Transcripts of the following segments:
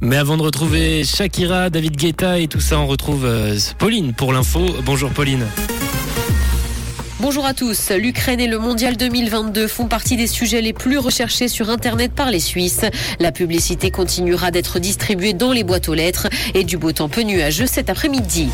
Mais avant de retrouver Shakira, David Guetta et tout ça, on retrouve euh, Pauline pour l'info. Bonjour Pauline. Bonjour à tous. L'Ukraine et le Mondial 2022 font partie des sujets les plus recherchés sur Internet par les Suisses. La publicité continuera d'être distribuée dans les boîtes aux lettres et du beau temps peu nuageux cet après-midi.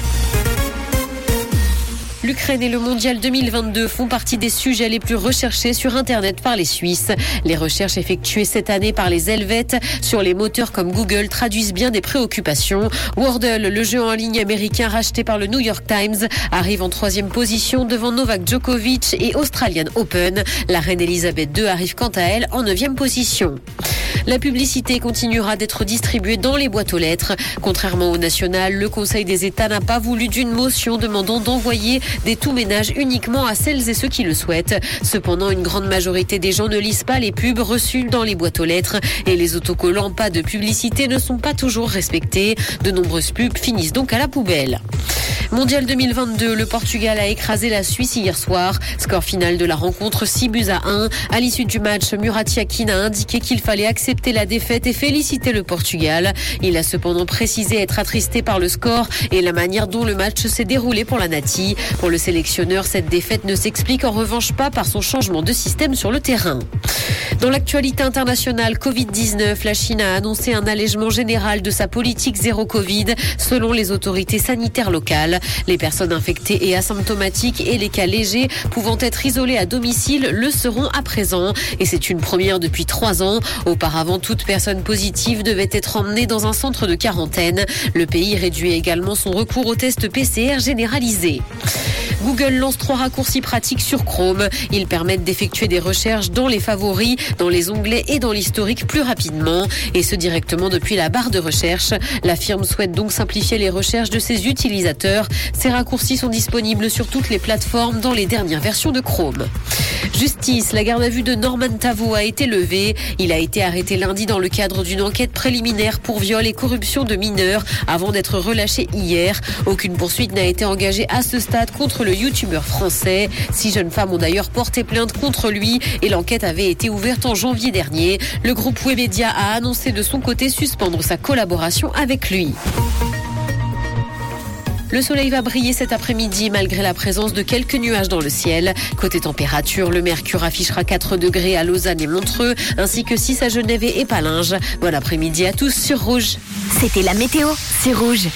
L'Ukraine et le Mondial 2022 font partie des sujets les plus recherchés sur Internet par les Suisses. Les recherches effectuées cette année par les Helvètes sur les moteurs comme Google traduisent bien des préoccupations. Wordle, le jeu en ligne américain racheté par le New York Times, arrive en troisième position devant Novak Djokovic et Australian Open. La reine Elisabeth II arrive quant à elle en neuvième position. La publicité continuera d'être distribuée dans les boîtes aux lettres. Contrairement au national, le Conseil des États n'a pas voulu d'une motion demandant d'envoyer des tout-ménages uniquement à celles et ceux qui le souhaitent. Cependant, une grande majorité des gens ne lisent pas les pubs reçues dans les boîtes aux lettres et les autocollants pas de publicité ne sont pas toujours respectés. De nombreuses pubs finissent donc à la poubelle. Mondial 2022, le Portugal a écrasé la Suisse hier soir. Score final de la rencontre 6 buts à 1. À l'issue du match, Murati Akin a indiqué qu'il fallait accepter la défaite et féliciter le Portugal. Il a cependant précisé être attristé par le score et la manière dont le match s'est déroulé pour la Nati. Pour le sélectionneur, cette défaite ne s'explique en revanche pas par son changement de système sur le terrain. Dans l'actualité internationale, Covid-19, la Chine a annoncé un allègement général de sa politique zéro Covid selon les autorités sanitaires locales. Les personnes infectées et asymptomatiques et les cas légers pouvant être isolés à domicile le seront à présent. Et c'est une première depuis trois ans. Auparavant, toute personne positive devait être emmenée dans un centre de quarantaine. Le pays réduit également son recours aux tests PCR généralisés. Google lance trois raccourcis pratiques sur Chrome. Ils permettent d'effectuer des recherches dans les favoris, dans les onglets et dans l'historique plus rapidement, et ce directement depuis la barre de recherche. La firme souhaite donc simplifier les recherches de ses utilisateurs. Ces raccourcis sont disponibles sur toutes les plateformes dans les dernières versions de Chrome. Justice, la garde à vue de Norman Tavo a été levée. Il a été arrêté lundi dans le cadre d'une enquête préliminaire pour viol et corruption de mineurs avant d'être relâché hier. Aucune poursuite n'a été engagée à ce stade contre le youtubeur français. Six jeunes femmes ont d'ailleurs porté plainte contre lui et l'enquête avait été ouverte en janvier dernier. Le groupe Webedia a annoncé de son côté suspendre sa collaboration avec lui. Le soleil va briller cet après-midi malgré la présence de quelques nuages dans le ciel. Côté température, le mercure affichera 4 degrés à Lausanne et Montreux, ainsi que 6 à Genève et Palinges. Bon après-midi à tous sur Rouge. C'était la météo, c'est Rouge.